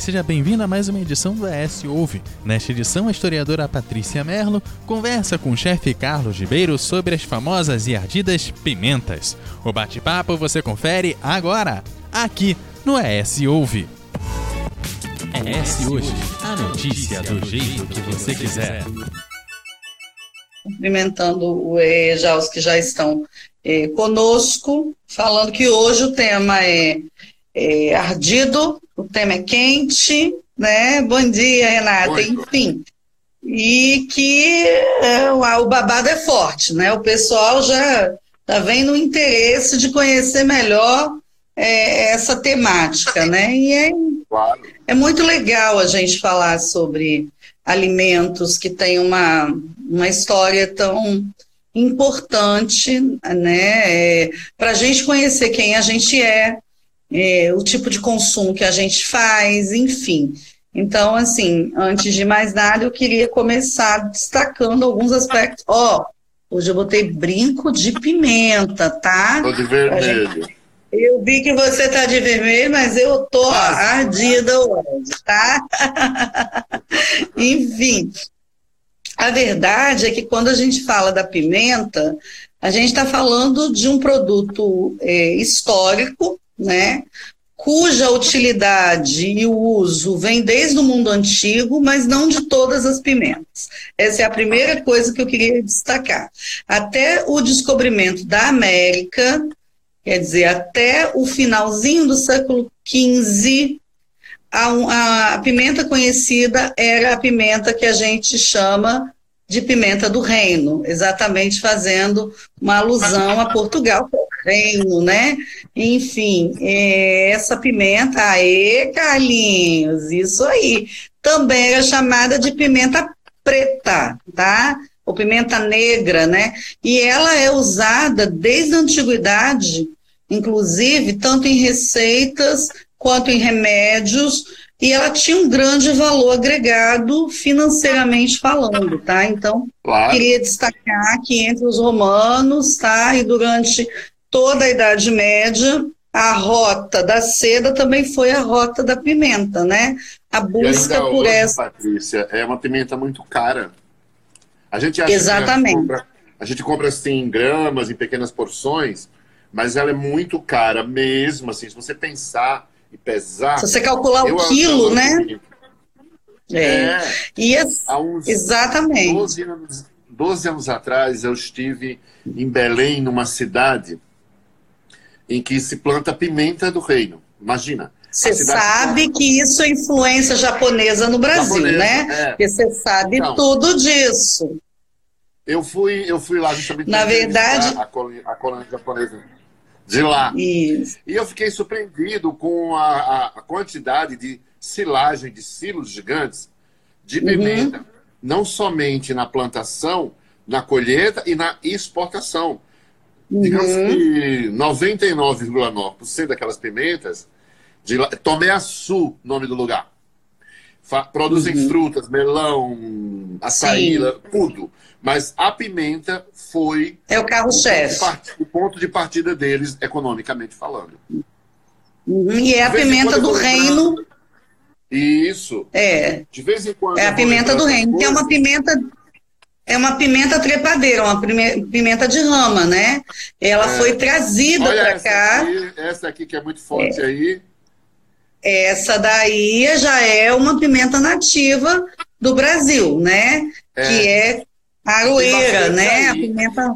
seja bem-vindo a mais uma edição do ES Ouve. Nesta edição, a historiadora Patrícia Merlo conversa com o chefe Carlos Ribeiro sobre as famosas e ardidas pimentas. O bate-papo você confere agora, aqui no ES Ouve. ES Hoje, a notícia do jeito que você quiser. Cumprimentando eh, já os que já estão eh, conosco, falando que hoje o tema é, é ardido, o tema é quente, né? Bom dia, Renata. Enfim, e que é, o, babado é forte, né? O pessoal já já vem no interesse de conhecer melhor é, essa temática, né? E é, Claro. é muito legal a gente falar sobre alimentos que têm uma, uma história tão importante, né? Para a gente conhecer quem a gente é, é, o tipo de consumo que a gente faz, enfim. Então, assim, antes de mais nada, eu queria começar destacando alguns aspectos. Ó, hoje eu botei brinco de pimenta, tá? Tô de vermelho. Eu vi que você tá de vermelho, mas eu tô ardida hoje, tá? Enfim, a verdade é que quando a gente fala da pimenta, a gente está falando de um produto é, histórico, né? Cuja utilidade e o uso vem desde o mundo antigo, mas não de todas as pimentas. Essa é a primeira coisa que eu queria destacar. Até o descobrimento da América, Quer dizer, até o finalzinho do século XV, a, a, pimenta conhecida era a pimenta que a gente chama de pimenta do reino, exatamente fazendo uma alusão a Portugal, é reino, né? Enfim, é, essa pimenta, aê, Carlinhos, isso aí, também era chamada de pimenta preta, tá? ou pimenta negra, né? E ela é usada desde a antiguidade, inclusive, tanto em receitas quanto em remédios, e ela tinha um grande valor agregado financeiramente falando, tá? Então, Claro. queria destacar que entre os romanos, tá? E durante toda a Idade Média, a rota da seda também foi a rota da pimenta, né? A busca por hoje, essa. Patrícia, é uma pimenta muito cara. A gente acha Exatamente. Que a, gente compra, a gente compra assim em gramas, em pequenas porções, mas ela é muito cara mesmo, assim, se você pensar e pesar. Se você calcular o quilo, adoro né? pimenta. É. É, E as- há uns exatamente. 12 anos, 12 anos atrás eu estive em Belém, numa cidade em que se planta pimenta do reino. Imagina. Você sabe que isso é influência japonesa no Brasil, Japonesa, né? é. Porque você sabe Então. tudo disso. Eu fui, eu fui lá justamente Na verdade- a colônia, a colônia japonesa de lá. Isso. E eu fiquei surpreendido com a, a- quantidade de silagem, de silos gigantes de Uhum. pimenta. Não somente na plantação, na colheita e na exportação. Digamos Uhum. que 99,9% daquelas pimentas, de lá, Tomeaçu, nome do lugar. Fa- produzem frutas, melão, açaí, Uhum. Sim. tudo. Mas a pimenta foi É o carro-chefe. part- o ponto de partida deles, economicamente falando. Uhum. E é a pimenta do reino. Isso. É, De vez em quando. é a pimenta do reino. Que é uma coisas. pimenta. É uma pimenta trepadeira, uma pimenta de rama, né? Ela É. foi trazida para cá. aqui, essa aqui que é muito forte aí. Essa daí já é uma pimenta nativa do Brasil, né? É. Que é aroeira, né? A aí. pimenta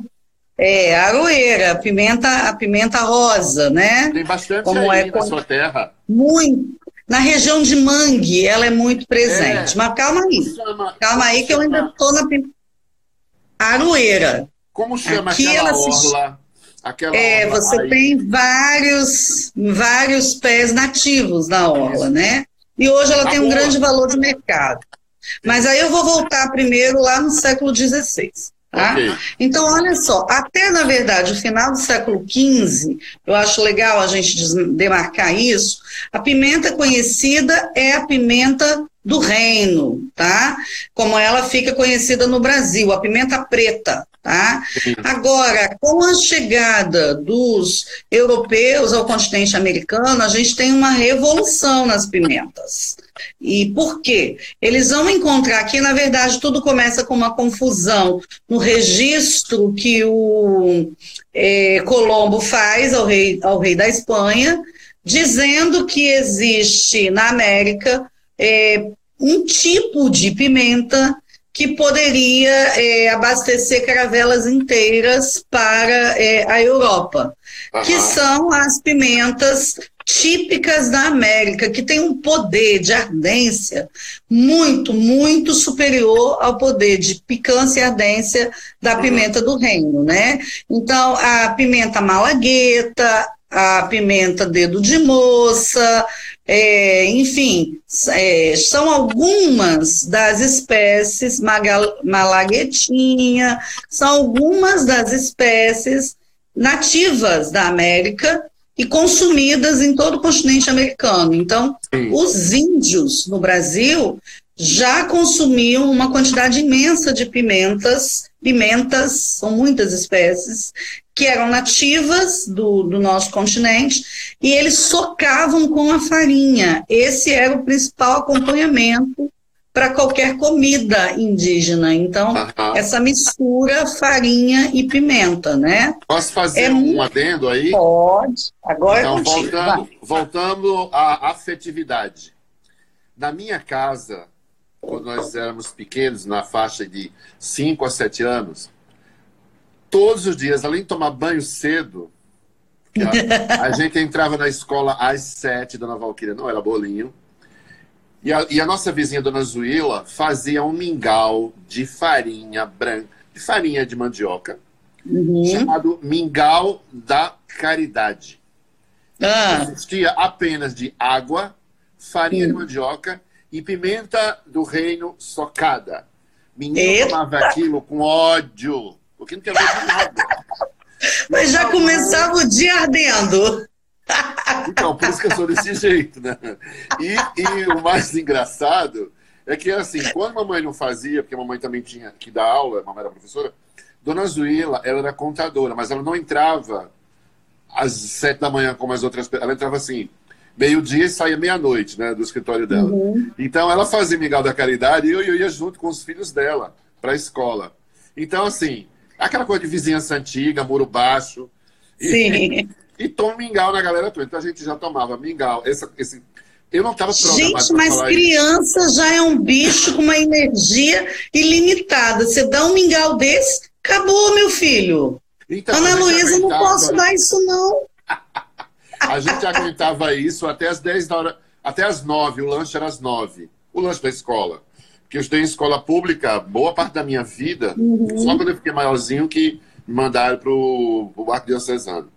é aroeira, a pimenta, a pimenta rosa, né? Tem bastante Como aí é na com- sua terra. Muito. Na região de Mangue, ela é muito presente. É. Mas calma aí, Chama- calma aí que eu ainda estou na pimenta aroeira. Como chama Aqui aquela ela se- orla? Aquela É, orla você aí? tem vários, vários pés nativos na orla, né? E hoje ela Tá tem um grande valor de mercado. Mas aí eu vou voltar primeiro lá no século XVI. Tá? Ok. Então, olha só, até na verdade o final do século XV, eu acho legal a gente demarcar isso, a pimenta conhecida é a pimenta do reino, tá? Como ela fica conhecida no Brasil, a pimenta preta, tá? Agora, com a chegada dos europeus ao continente americano, a gente tem uma revolução nas pimentas. E por quê? Eles vão encontrar que, na verdade, tudo começa com uma confusão no registro que o é, Colombo faz ao rei, ao rei da Espanha, dizendo que existe na América é, um tipo de pimenta que poderia é, abastecer caravelas inteiras para é, a Europa, uhum. que são as pimentas típicas da América, que tem um poder de ardência muito, muito superior ao poder de picância e ardência da pimenta do reino, né? Então, a pimenta malagueta, a pimenta dedo de moça, é, enfim, é, são algumas das espécies, malaguetinha, são algumas das espécies nativas da América e consumidas em todo o continente americano. Então, Sim. os índios no Brasil já consumiam uma quantidade imensa de pimentas, pimentas, são muitas espécies, que eram nativas do, do nosso continente, e eles socavam com a farinha. Esse era o principal acompanhamento para qualquer comida indígena. Então, essa mistura farinha e pimenta, né? Posso fazer é um adendo aí? Pode. Agora então, é voltando, voltando à afetividade. Na minha casa, quando nós éramos pequenos, na faixa de 5 a 7 anos, todos os dias, além de tomar banho cedo, a, a gente entrava na escola às 7, Dona Valquíria não era bolinho, e a, e a, nossa vizinha, Dona Zuila, fazia um mingau de farinha branca, de farinha de mandioca, uhum. chamado Mingau da Caridade. Ah. Existia apenas de água, farinha uhum. de mandioca e pimenta do reino socada. Menino tomava aquilo com ódio, porque não tinha ver nada. Mas já começava o dia ardendo. Então, por isso que eu sou desse jeito, né? E, e o mais engraçado é que, assim, quando a mamãe não fazia, porque a mamãe também tinha que dar aula, a mamãe era professora, Dona Zuila, ela era contadora, mas ela não entrava às sete da manhã como as outras Ela entrava assim, meio-dia e saía meia-noite, né, do escritório dela. Uhum. Então ela fazia Miguel da Caridade e eu, eu ia junto com os filhos dela para a escola. Então, assim, aquela coisa de vizinhança antiga, muro baixo. Sim. E, e toma mingau na galera toda. Então a gente já tomava mingau. Esse, esse, eu não estava Gente, mas criança isso. já é um bicho com uma energia ilimitada. Você dá um mingau desse, acabou, meu filho. Então, Ana Luísa, não posso dar isso, não. A gente aguentava isso até as 10 da hora, até as 9, o lanche era às 9, o lanche da escola. Porque eu estudei em escola pública boa parte da minha vida, uhum. só quando eu fiquei maiorzinho que me mandaram para o Arco Diocesano.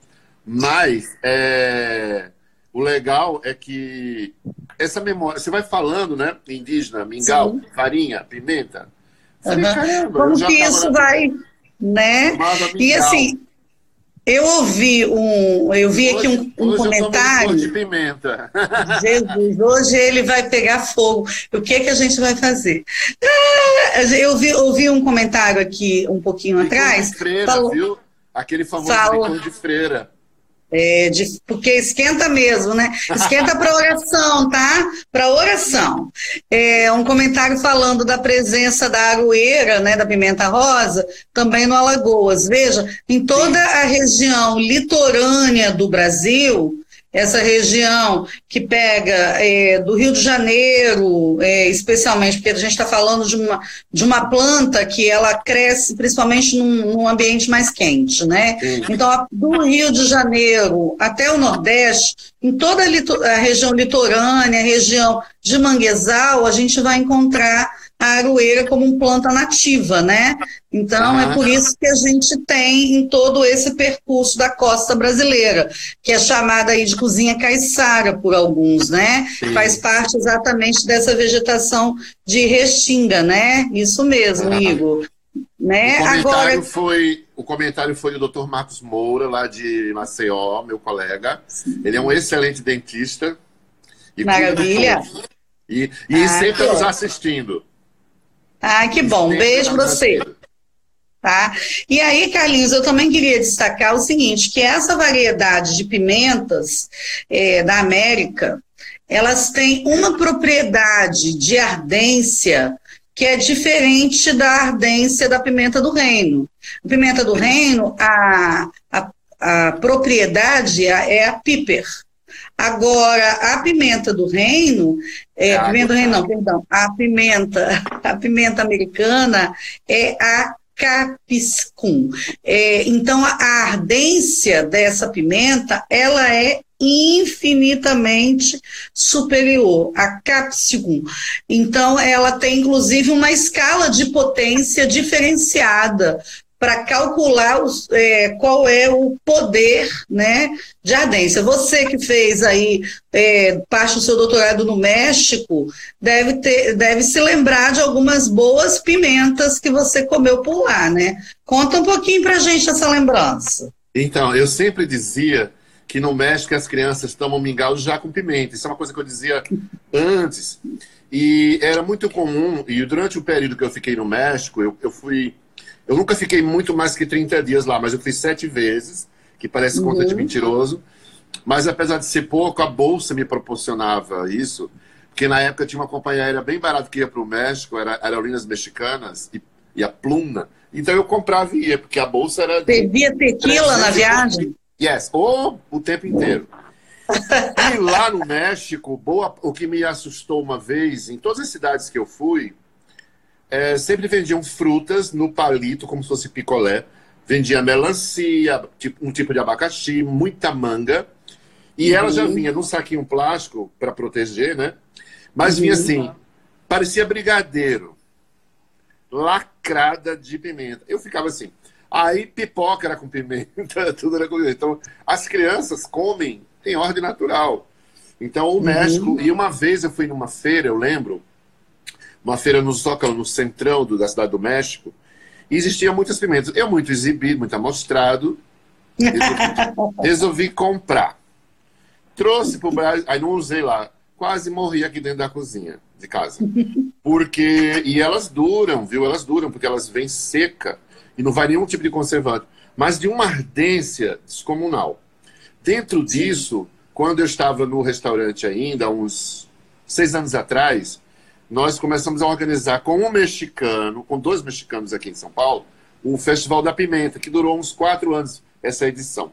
Mas é, o legal é que essa memória, você vai falando, né? Indígena, mingau, Sim. farinha, pimenta. Falei, uhum. caramba, Como que isso vai, né? E assim, eu ouvi um, eu vi hoje, aqui um, um comentário. de pimenta. Jesus, hoje ele vai pegar fogo. O que é que a gente vai fazer? Ah, eu vi, ouvi um comentário aqui um pouquinho atrás. De freira, falou, viu? Aquele famoso falou, de freira. É, de, porque esquenta mesmo, né? Esquenta para oração, tá? Para oração. É, um comentário falando da presença da aroeira, né, da pimenta rosa, também no Alagoas. Veja, em toda a região litorânea do Brasil, essa região que pega é, do Rio de Janeiro, é, especialmente, porque a gente está falando de uma, de uma planta que ela cresce principalmente num, num ambiente mais quente, né? Sim. Então, do Rio de Janeiro até o Nordeste, em toda a, a região litorânea, região de manguezal, a gente vai encontrar a aroeira como uma planta nativa, né? Então, é por isso que a gente tem em todo esse percurso da costa brasileira, que é chamada aí de cozinha caiçara por alguns, né? Sim. Faz parte exatamente dessa vegetação de restinga, né? Isso mesmo, Igor. Né? O comentário, Agora... foi, o comentário foi do Dr. Marcos Moura, lá de Maceió, meu colega. Sim. Ele é um excelente dentista. Maravilha. E, e ah, sempre nos assistindo. Ah, que bom. Beijo pra você. Tá? E aí, Carlinhos, eu também queria destacar o seguinte, que essa variedade de pimentas é, da América, elas têm uma propriedade de ardência que é diferente da ardência da pimenta do reino. A pimenta do reino, a, a, a propriedade é a piper. Agora, a pimenta do reino, é, a pimenta do reino não, perdão, a pimenta, a pimenta americana é a capsicum. É, então, a ardência dessa pimenta, ela é infinitamente superior a capsicum. Então, ela tem inclusive uma escala de potência diferenciada para calcular os, é, qual é o poder né, de ardência. Você que fez aí é, parte do seu doutorado no México, deve, ter, deve se lembrar de algumas boas pimentas que você comeu por lá, né? Conta um pouquinho para a gente essa lembrança. Então, eu sempre dizia que no México as crianças tomam mingau já com pimenta. Isso é uma coisa que eu dizia antes. E era muito comum, e durante o período que eu fiquei no México, eu, eu fui eu nunca fiquei muito mais que 30 dias lá, mas eu fui sete vezes, que parece conta uhum. de mentiroso. Mas apesar de ser pouco, a bolsa me proporcionava isso, porque na época tinha uma companhia aérea bem barata que ia para o México, era Aerolíneas Mexicanas e, e, a Pluna. Então eu comprava e ia, porque a bolsa era. Bebia tequila na viagem? Yes, ou o tempo inteiro. e lá no México, boa, o que me assustou uma vez, em todas as cidades que eu fui, é, sempre vendiam frutas no palito, como se fosse picolé. Vendia melancia, tipo, um tipo de abacaxi, muita manga. E uhum. ela já vinha num saquinho plástico para proteger, né? Mas uhum. vinha assim, parecia brigadeiro, lacrada de pimenta. Eu ficava assim. Aí pipoca era com pimenta, tudo era com pimenta. Então, as crianças comem em ordem natural. Então, o uhum. México. E uma vez eu fui numa feira, eu lembro, uma feira no Zócalo, no centrão do, da cidade do México, e existiam muitas pimentas. Eu, muito exibido, muito amostrado, resolvi, resolvi comprar. Trouxe para o Brasil, aí não usei lá, quase morri aqui dentro da cozinha de casa. Porque, e elas duram, viu? Elas duram, porque elas vêm seca e não vai nenhum tipo de conservante, mas de uma ardência descomunal. Dentro disso, quando eu estava no restaurante ainda, uns seis anos atrás, nós começamos a organizar com um mexicano, com dois mexicanos aqui em São Paulo, o Festival da Pimenta, que durou uns quatro anos essa edição.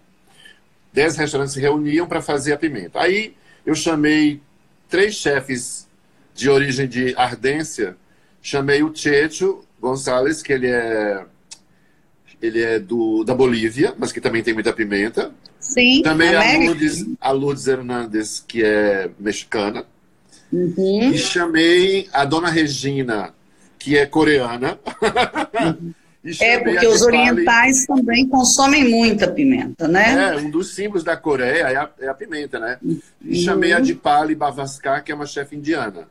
Dez restaurantes se reuniam para fazer a pimenta. Aí eu chamei três chefes de origem de ardência. Chamei o Checho Gonçalves, que ele é ele é do, da Bolívia, mas que também tem muita pimenta. Sim. Também a Lourdes, a Lourdes Hernandes, que é mexicana. Uhum. E chamei a dona Regina, que é coreana. Uhum. é, porque os orientais também consomem muita pimenta, né? É, um dos símbolos da Coreia é a, é a pimenta, né? E uhum. chamei a Dipali Bavaskar, que é uma chefe indiana.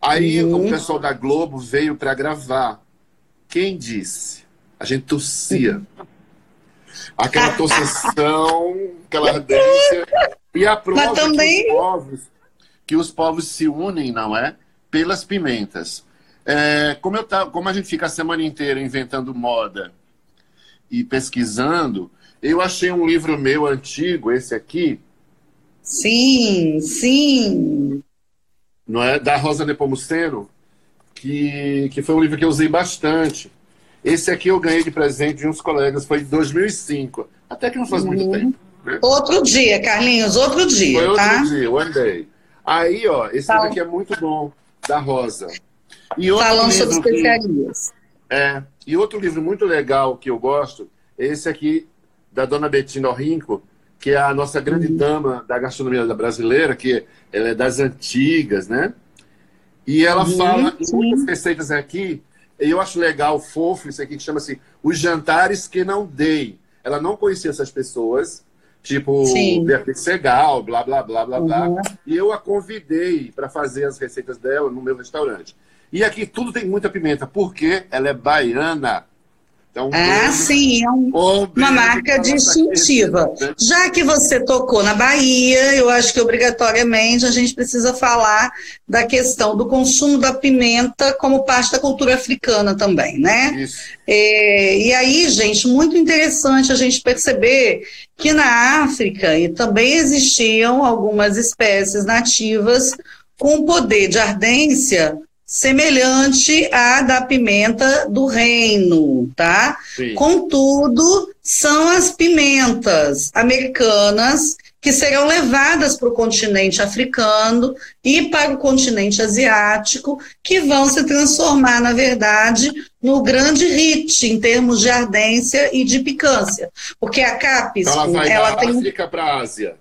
Aí uhum. o pessoal da Globo veio para gravar. Quem disse? A gente tossia. Aquela tossição, aquela ardência. E a prova Mas também... que os povos que os povos se unem, não é? Pelas pimentas. É, como, eu tá, como a gente fica a semana inteira inventando moda e pesquisando, eu achei um livro meu antigo, esse aqui. Sim, sim. Não é? Da Rosa Nepomuceno, que, que foi um livro que eu usei bastante. Esse aqui eu ganhei de presente de uns colegas, foi em 2005. Até que não faz uhum. muito tempo. Né? Outro dia, Carlinhos, outro dia. Foi outro tá? dia, one day. Aí, ó, esse livro aqui é muito bom, da Rosa. E outro Falando sobre especiarias. Que, é, e outro livro muito legal que eu gosto é esse aqui, da dona Bettina Orrinco, que é a nossa grande uhum. dama da gastronomia brasileira, que ela é das antigas, né? E ela uhum, fala em muitas receitas aqui, e eu acho legal, fofo, isso aqui que chama-se Os Jantares que Não Dei. Ela não conhecia essas pessoas, tipo Beatriz Segal, blá, blá, blá, blá, uhum. blá. E eu a convidei para fazer as receitas dela no meu restaurante. E aqui tudo tem muita pimenta, porque ela é baiana. Então, ah, sim, é um, uma marca distintiva. Já que você tocou na Bahia, eu acho que obrigatoriamente a gente precisa falar da questão do consumo da pimenta como parte da cultura africana também, né? Isso. É, e aí, gente, muito interessante a gente perceber que na África e também existiam algumas espécies nativas com poder de ardência semelhante à da pimenta do reino, tá? Sim. Contudo, são as pimentas americanas que serão levadas para o continente africano e para o continente asiático, que vão se transformar, na verdade, no grande hit em termos de ardência e de picância. Porque a. Então ela vai ela da tem... África para a Ásia.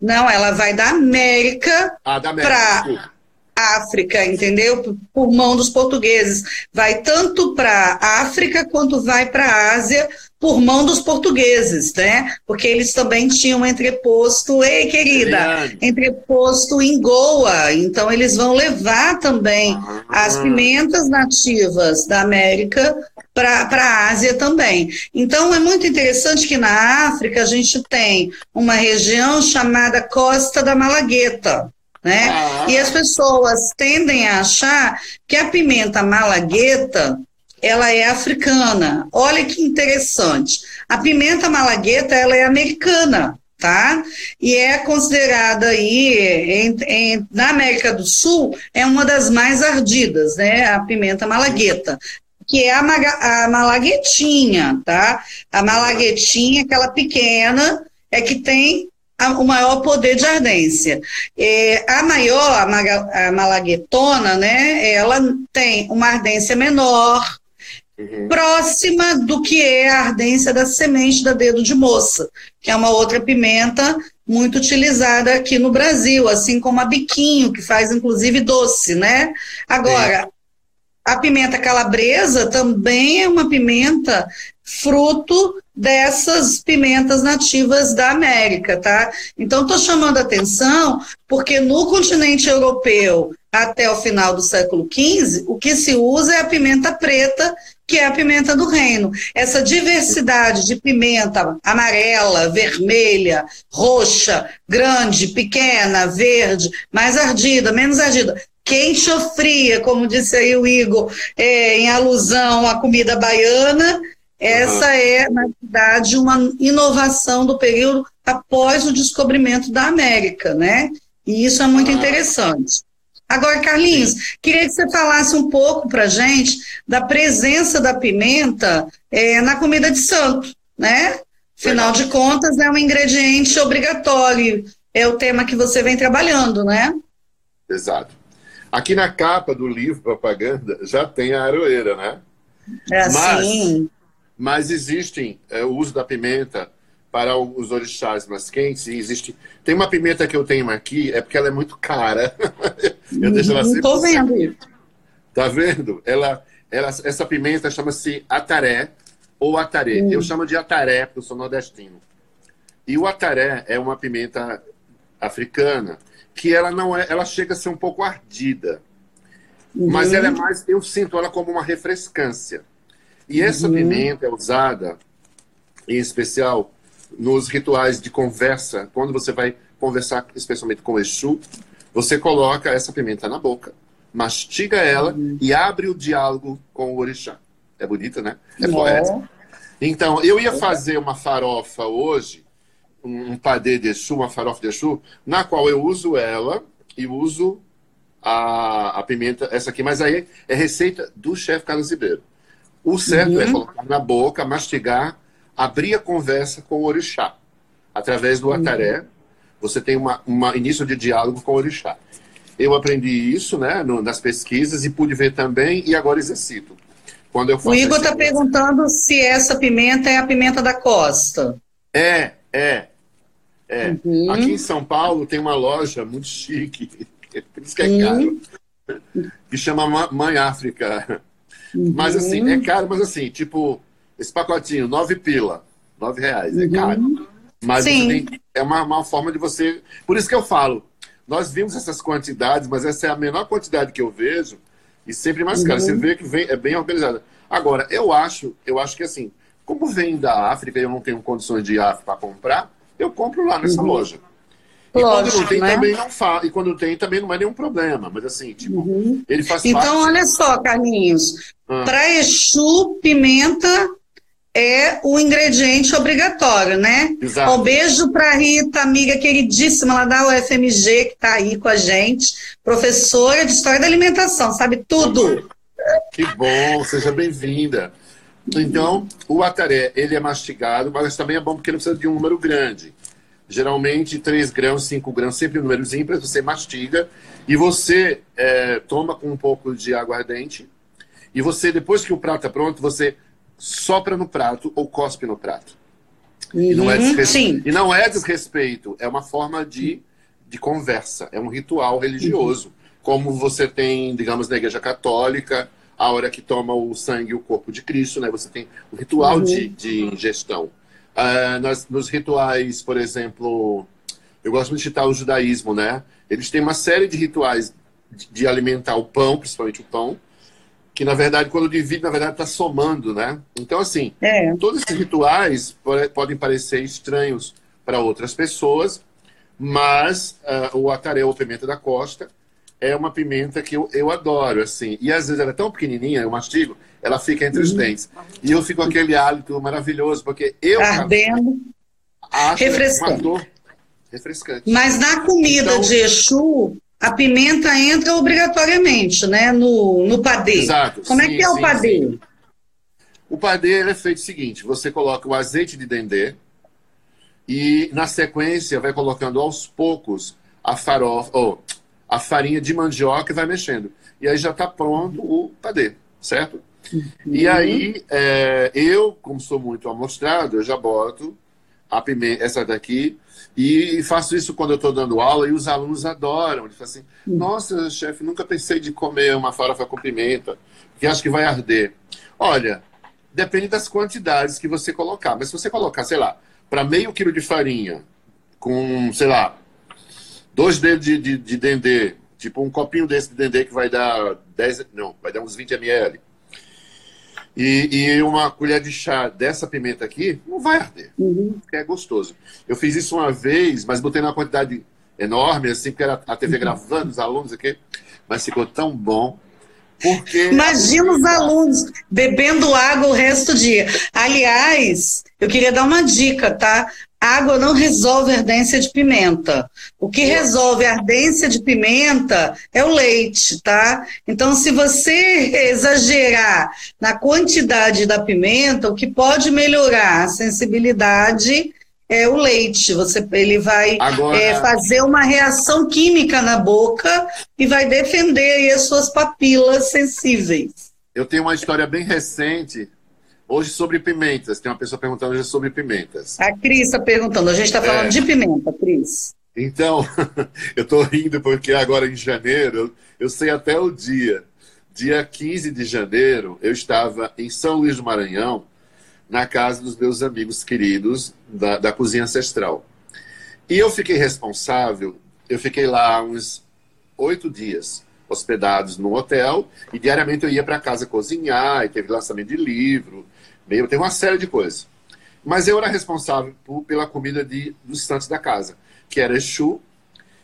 Não, ela vai da América, ah, para África, entendeu? Por mão dos portugueses. Vai tanto para África quanto vai para a Ásia por mão dos portugueses, né? Porque eles também tinham entreposto, ei, querida, entreposto em Goa. Então eles vão levar também ah. as pimentas nativas da América para a Ásia também. Então é muito interessante que na África a gente tem uma região chamada Costa da Malagueta né? Ah. E as pessoas tendem a achar que a pimenta malagueta ela é africana. Olha que interessante. A pimenta malagueta ela é americana, tá? E é considerada aí em, em, na América do Sul é uma das mais ardidas, né? A pimenta malagueta que é a, a malaguetinha, tá? A malaguetinha, aquela pequena, é que tem o maior poder de ardência. É, a maior, a, maga, a malaguetona, né, ela tem uma ardência menor, uhum. próxima do que é a ardência da semente da dedo de moça, que é uma outra pimenta muito utilizada aqui no Brasil, assim como a biquinho, que faz inclusive doce, né? Agora, é. a pimenta calabresa também é uma pimenta fruto dessas pimentas nativas da América, tá? Então, estou chamando a atenção porque no continente europeu, até o final do século XV, o que se usa é a pimenta preta, que é a pimenta do reino. Essa diversidade de pimenta amarela, vermelha, roxa, grande, pequena, verde, mais ardida, menos ardida, quente ou fria, como disse aí o Igor, é, em alusão à comida baiana, essa uhum. é, na verdade, uma inovação do período após o descobrimento da América, né? E isso é muito uhum. interessante. Agora, Carlinhos, Sim. queria que você falasse um pouco para gente da presença da pimenta é, na comida de santo, né? Afinal de contas, é um ingrediente obrigatório. É o tema que você vem trabalhando, né? Exato. Aqui na capa do livro propaganda já tem a aroeira, né? É assim. Mas existem é, o uso da pimenta para os orixás mais quentes. E existe... Tem uma pimenta que eu tenho aqui, é porque ela é muito cara. eu deixo ela sempre. Estou vendo isso. Tá vendo? Ela, ela, essa pimenta chama-se ataré ou ataré. Hum. Eu chamo de ataré porque eu sou nordestino. E o ataré é uma pimenta africana que ela não é, ela chega a ser um pouco ardida. Uhum. Mas ela é mais, eu sinto ela como uma refrescância. E essa uhum. pimenta é usada, em especial, nos rituais de conversa, quando você vai conversar especialmente com o Exu, você coloca essa pimenta na boca, mastiga ela uhum. e abre o diálogo com o orixá. É bonita, né? É poética. Então, eu ia fazer uma farofa hoje, um padê de Exu, uma farofa de Exu, na qual eu uso ela e uso a, a pimenta, essa aqui, mas aí é receita do chefe Carlos Ribeiro. O certo é uhum. é colocar na boca, mastigar, abrir a conversa com o orixá. Através do ataré, uhum. você tem uma, uma início de diálogo com o orixá. Eu aprendi isso né, no, nas pesquisas e pude ver também, e agora exercito. Quando eu o Igor está perguntando se essa pimenta é a pimenta da costa. É, é. é. Uhum. Aqui em São Paulo tem uma loja muito chique, por isso que é caro, que chama Mãe África. Uhum. Mas assim, é caro, mas assim, tipo, esse pacotinho, nove pila, nove reais, é caro. Uhum. Mas tem, é uma, uma forma de você. Por isso que eu falo, nós vimos essas quantidades, mas essa é a menor quantidade que eu vejo e sempre mais cara. Uhum. Você vê que vem, é bem organizada. Agora, eu acho, eu acho que assim, como vem da África e eu não tenho condições de ir para comprar, eu compro lá nessa uhum. loja. E Lógico, quando não tem, né? também não fa... E quando tem, também não é nenhum problema. Mas assim, tipo, uhum. ele faz Então, parte... olha só, Carlinhos. Ah. Para Exu, pimenta é o ingrediente obrigatório, né? Exato. Um beijo para Rita, amiga queridíssima lá da UFMG, que está aí com a gente, professora de História da Alimentação, sabe tudo. Que bom, seja bem-vinda. Então, o ataré, ele é mastigado, mas também é bom porque ele precisa de um número grande. Geralmente, 3 grãos, 5 grãos, sempre números ímpares, você mastiga e você é, toma com um pouco de aguardente. E você, depois que o prato está pronto, você sopra no prato ou cospe no prato. Uhum, e, não é uhum, sim. e não é desrespeito, é uma forma de, de conversa, é um ritual religioso. Uhum. Como você tem, digamos, na Igreja Católica, a hora que toma o sangue e o corpo de Cristo, né? Você tem um ritual uhum. de, de ingestão. Uh, nas, nos rituais, por exemplo, eu gosto muito de citar o judaísmo, né? Eles têm uma série de rituais de, de alimentar o pão, principalmente o pão, que na verdade, quando divide, na verdade está somando, né? Então, assim, é. todos esses rituais podem parecer estranhos para outras pessoas, mas uh, o ataré, ou pimenta da costa, é uma pimenta que eu, eu adoro, assim. E às vezes ela é tão pequenininha, eu mastigo, ela fica entre os uhum. dentes. E eu fico com aquele hálito maravilhoso, porque eu... Ardendo. Acho refrescante. Dor refrescante. Mas na comida então, de Exu, a pimenta entra obrigatoriamente, né? No, no padê. Exato. Como sim, é que é sim, o padê? Sim. O padê é feito o seguinte: você coloca o azeite de dendê e, na sequência, vai colocando aos poucos a farofa, ou a farinha de mandioca e vai mexendo. E aí já está pronto o padê, certo? Uhum. E aí, é, eu, como sou muito amostrado, eu já boto a pimenta, essa daqui, e faço isso quando eu estou dando aula e os alunos adoram. Eles falam assim: hum. Nossa, chefe, nunca pensei de comer uma farofa com pimenta, porque acho que vai arder. Olha, depende das quantidades que você colocar. Mas se você colocar, sei lá, para meio quilo de farinha, com, sei lá, dois dedos de, de, de dendê, tipo um copinho desse de dendê que vai dar 10, não, vai dar uns 20 ml. E, e, uma colher de chá dessa pimenta aqui, não vai arder, uhum. porque é gostoso. Eu fiz isso uma vez, mas botei numa quantidade enorme, assim, porque era a TV uhum. gravando os alunos aqui, mas ficou tão bom. Porque... Imagina os alunos bebendo água o resto do dia. Aliás, eu queria dar uma dica, tá? Água não resolve a ardência de pimenta. O que resolve a ardência de pimenta é o leite, tá? Então, se você exagerar na quantidade da pimenta, o que pode melhorar a sensibilidade é o leite. Você, ele vai Agora... é, fazer uma reação química na boca e vai defender as suas papilas sensíveis. Eu tenho uma história bem recente Hoje sobre pimentas. Tem uma pessoa perguntando hoje sobre pimentas. A Cris está perguntando. A gente está falando é... de pimenta, Cris. Então, eu estou rindo porque agora em janeiro, eu sei até o dia. Dia 15 de janeiro, eu estava em São Luís do Maranhão, na casa dos meus amigos queridos da, da cozinha ancestral. E eu fiquei responsável, eu fiquei lá uns oito dias hospedados no hotel e diariamente eu ia para casa cozinhar e teve lançamento de livro, meio, teve uma série de coisas. Mas eu era responsável por, pela comida de, dos santos da casa, que era Exu,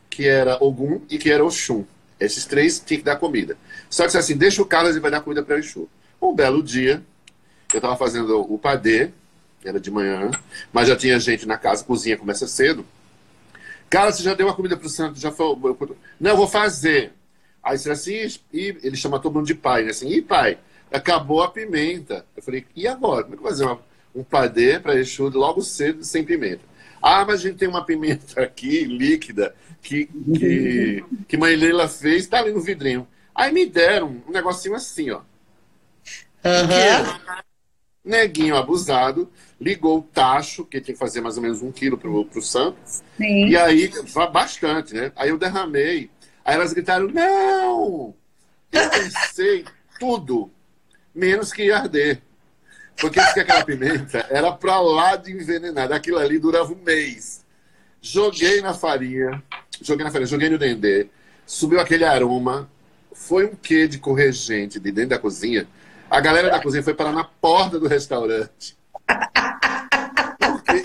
que era Ogum e que era Oxum. Esses três tinham que dar comida. Só que assim, deixa o Carlos e vai dar comida para Exu. Um belo dia, eu estava fazendo o padê, era de manhã, mas já tinha gente na casa, cozinha começa cedo. Carlos, você já deu a comida para o santo? Já. Não, eu vou fazer. Aí você assim, e ele chama todo mundo de pai, né? Assim, e pai, acabou a pimenta. Eu falei, e agora? Como é que eu vou fazer uma, um padê para Exu logo cedo sem pimenta? Ah, mas a gente tem uma pimenta aqui, líquida, que, que, que mãe Leila fez, tá ali no vidrinho. Aí me deram um negocinho assim, ó. Uhum. Neguinho abusado, ligou o tacho, que tinha que fazer mais ou menos um quilo pro, pro Santos. Sim. E aí, bastante, né? Aí eu derramei. Aí elas gritaram, não! Eu pensei tudo, menos que ia arder. Porque que aquela pimenta era pra lá de envenenada. Aquilo ali durava um mês. Joguei na farinha, joguei na farinha, joguei no dendê, subiu aquele aroma. Foi um quê de corregente de dentro da cozinha. A galera da cozinha foi parar na porta do restaurante.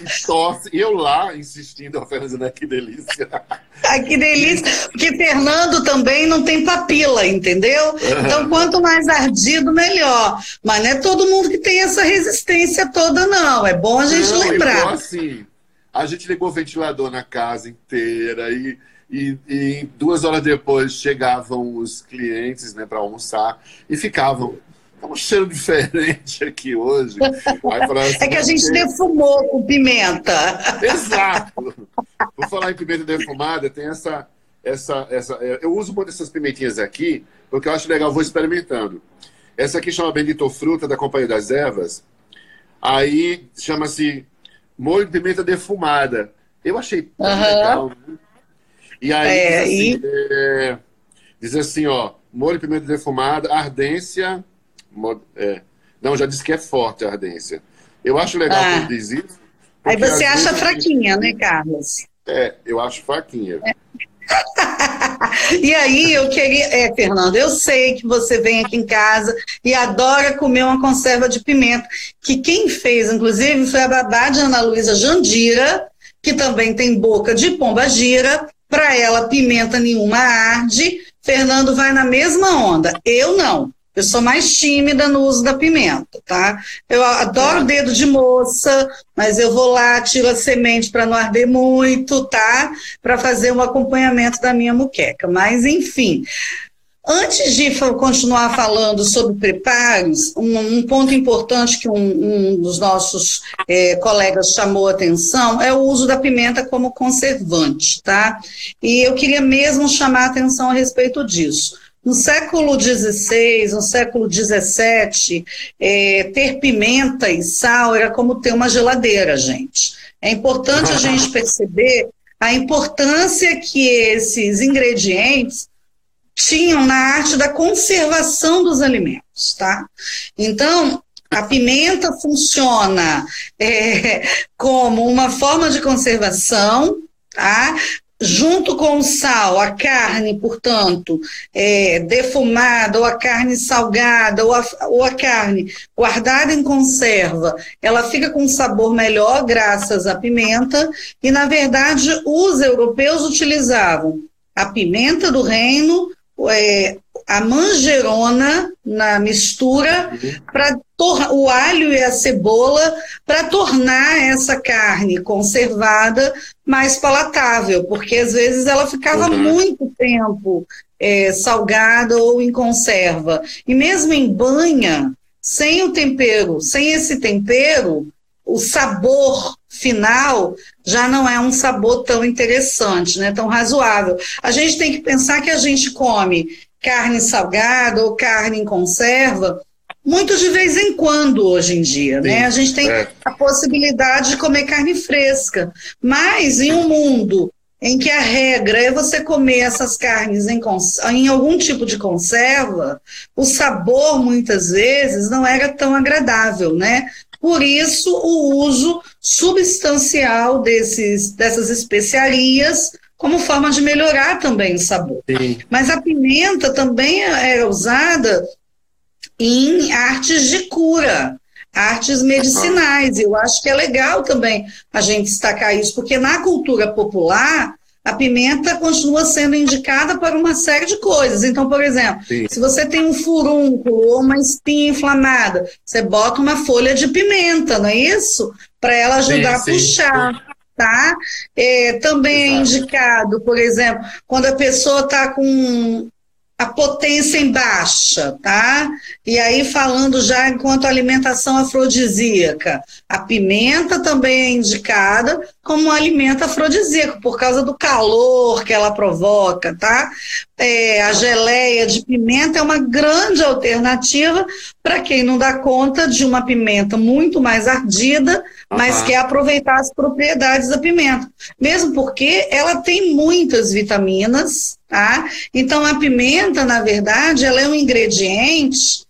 E tosse. E eu lá insistindo, oferecendo que delícia. Ai, que delícia. Porque Fernando também não tem papila, entendeu? Então, quanto mais ardido, melhor. Mas não é todo mundo que tem essa resistência toda, não. É bom a gente não, lembrar. Então, assim, a gente ligou o ventilador na casa inteira e, e, e duas horas depois chegavam os clientes né, para almoçar e ficavam Tá um cheiro diferente aqui hoje. Assim, é que a gente defumou com pimenta. Exato. Por falar em pimenta defumada, tem essa, essa, essa. É, eu uso uma dessas pimentinhas aqui, porque eu acho legal, vou experimentando. Essa aqui chama Bendito Fruta, da Companhia das Ervas. Aí chama-se molho de pimenta defumada. Eu achei tão uhum. legal. Né? E aí, é, diz, assim, e... É, diz assim, ó, molho de pimenta defumada, ardência é. Não, já disse que é forte a ardência. Eu acho legal ah. quando diz isso. Aí você acha fraquinha, né, Carlos? É, eu acho fraquinha. É. e aí eu queria, é, Fernando, eu sei que você vem aqui em casa e adora comer uma conserva de pimenta, que quem fez, inclusive, foi a babá de Ana Luísa Jandira, que também tem boca de pomba gira. Para ela, pimenta nenhuma arde. Fernando vai na mesma onda. Eu não. Eu sou mais tímida no uso da pimenta, tá? Eu adoro dedo de moça, mas eu vou lá, tiro a semente para não arder muito, tá? Para fazer um acompanhamento da minha muqueca. Mas, enfim. Antes de continuar falando sobre preparos, um, um ponto importante que um, um dos nossos é, colegas chamou a atenção é o uso da pimenta como conservante, tá? E eu queria mesmo chamar a atenção a respeito disso. No século XVI, no século XVII, é, ter pimenta e sal era como ter uma geladeira, gente. É importante a gente perceber a importância que esses ingredientes tinham na arte da conservação dos alimentos, tá? Então, a pimenta funciona é, como uma forma de conservação, tá? Junto com o sal, a carne, portanto, é, defumada, ou a carne salgada, ou a, ou a carne guardada em conserva, ela fica com um sabor melhor graças à pimenta, e na verdade os europeus utilizavam a pimenta do reino, é, a manjerona na mistura para o alho e a cebola para tornar essa carne conservada mais palatável, porque às vezes ela ficava uhum. muito tempo é, salgada ou em conserva. E mesmo em banha, sem o tempero, sem esse tempero, o sabor final já não é um sabor tão interessante, né, tão razoável. A gente tem que pensar que a gente come carne salgada ou carne em conserva muito de vez em quando hoje em dia, né? Sim, né? A gente tem é. a possibilidade de comer carne fresca, mas em um mundo em que a regra é você comer essas carnes em, em algum tipo de conserva, o sabor muitas vezes não era tão agradável, né? Por isso, o uso substancial desses, dessas especiarias como forma de melhorar também o sabor. Sim. Mas a pimenta também é usada em artes de cura, artes medicinais. Eu acho que é legal também a gente destacar isso, porque na cultura popular a pimenta continua sendo indicada para uma série de coisas. Então, por exemplo, Sim. se você tem um furúnculo ou uma espinha inflamada, você bota uma folha de pimenta, não é isso? Para ela ajudar sim, a puxar. Tá? É, também é Exato. é indicado, por exemplo, quando a pessoa está com a potência em baixa, tá? E aí falando já enquanto alimentação afrodisíaca, a pimenta também é indicada como um alimento afrodisíaco por causa do calor que ela provoca, tá? É, a geleia de pimenta é uma grande alternativa para quem não dá conta de uma pimenta muito mais ardida, mas quer aproveitar as propriedades da pimenta. Mesmo porque ela tem muitas vitaminas, tá? Então a pimenta, na verdade, ela é um ingrediente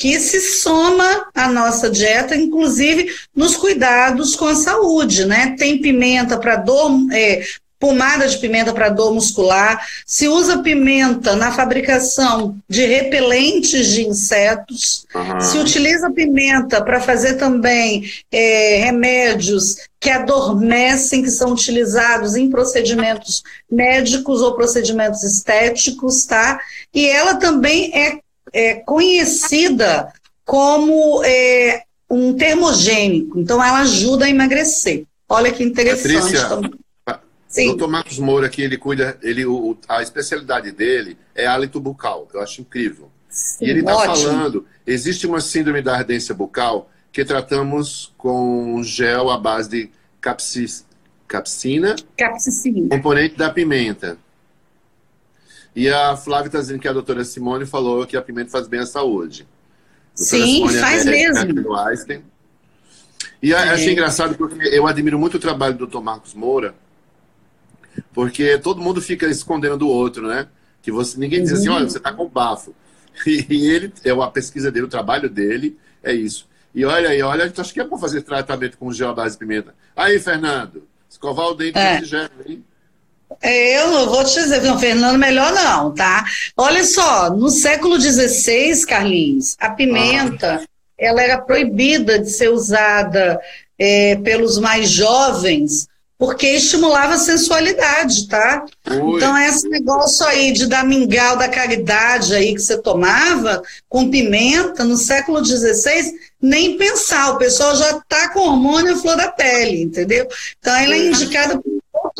que se soma à nossa dieta, inclusive nos cuidados com a saúde, né? Tem pimenta para dor, é, pomada de pimenta para dor muscular, se usa pimenta na fabricação de repelentes de insetos, uhum. se utiliza pimenta para fazer também é, remédios que adormecem, que são utilizados em procedimentos médicos ou procedimentos estéticos, tá? E ela também é, é conhecida como é, um termogênico, então ela ajuda a emagrecer. Olha que interessante Patrícia, também. Sim. O Dr. Marcos Moura aqui, ele cuida, ele, o, a especialidade dele é hálito bucal. Eu acho incrível. Sim, e ele está falando, existe uma síndrome da ardência bucal que tratamos com gel à base de capsis, capsina, capsicina, componente da pimenta. E a Flávia está dizendo que a doutora Simone falou que a pimenta faz bem à saúde. Sim, Simone faz é mesmo. E é. achei engraçado porque eu admiro muito o trabalho do Dr. Marcos Moura, porque todo mundo fica escondendo do outro, né? Que você, ninguém diz assim, uhum. olha, você tá com bafo. E, e ele, é a pesquisa dele, o trabalho dele é isso. E olha aí, olha, acho que é bom fazer tratamento com gel à base de pimenta. Aí, Fernando, escovar o dente é. gel, hein? Eu não vou te dizer, não, Fernando, melhor não, tá? Olha só, no século XVI, Carlinhos, a pimenta, ah. ela era proibida de ser usada é, pelos mais jovens porque estimulava a sensualidade, tá? Ui. Então, esse negócio aí de dar mingau da caridade aí que você tomava com pimenta no século XVI, nem pensar, o pessoal já tá com hormônio flor da pele, entendeu? Então, ela é indicada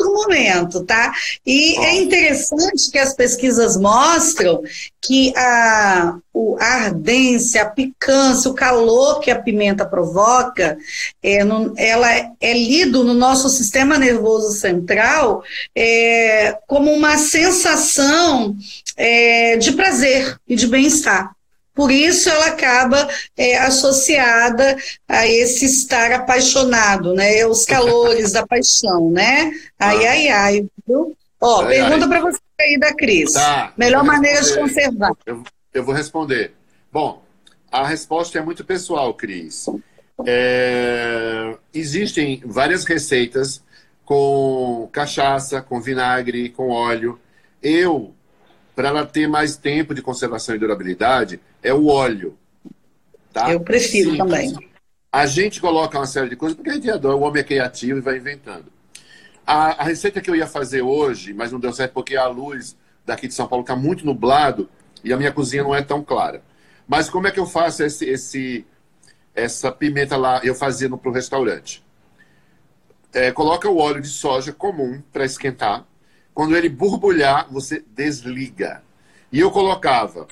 outro momento, tá? E é interessante que as pesquisas mostram que a, o, a ardência, a picância, o calor que a pimenta provoca, é, ela é lido no nosso sistema nervoso central é, como uma sensação é, de prazer e de bem-estar. Por isso ela acaba é, associada a esse estar apaixonado, né? Os calores da paixão, né? Ai, ah. ai, ai. Viu? Ó, ai, pergunta para você aí da Cris. Tá, Melhor maneira de conservar. Eu, eu, vou responder. Bom, a resposta é muito pessoal, Cris. É, existem várias receitas com cachaça, com vinagre, com óleo. Eu para ela ter mais tempo de conservação e durabilidade, é o óleo. Tá? Eu prefiro Simples. também. A gente coloca uma série de coisas porque a gente adora, o homem é criativo e vai inventando. A, a, receita que eu ia fazer hoje, mas não deu certo porque a luz daqui de São Paulo está muito nublado e a minha cozinha não é tão clara. Mas como é que eu faço esse, esse essa pimenta lá? Eu fazia no pro restaurante. É, coloca o óleo de soja comum para esquentar quando ele borbulhar, você desliga. E eu colocava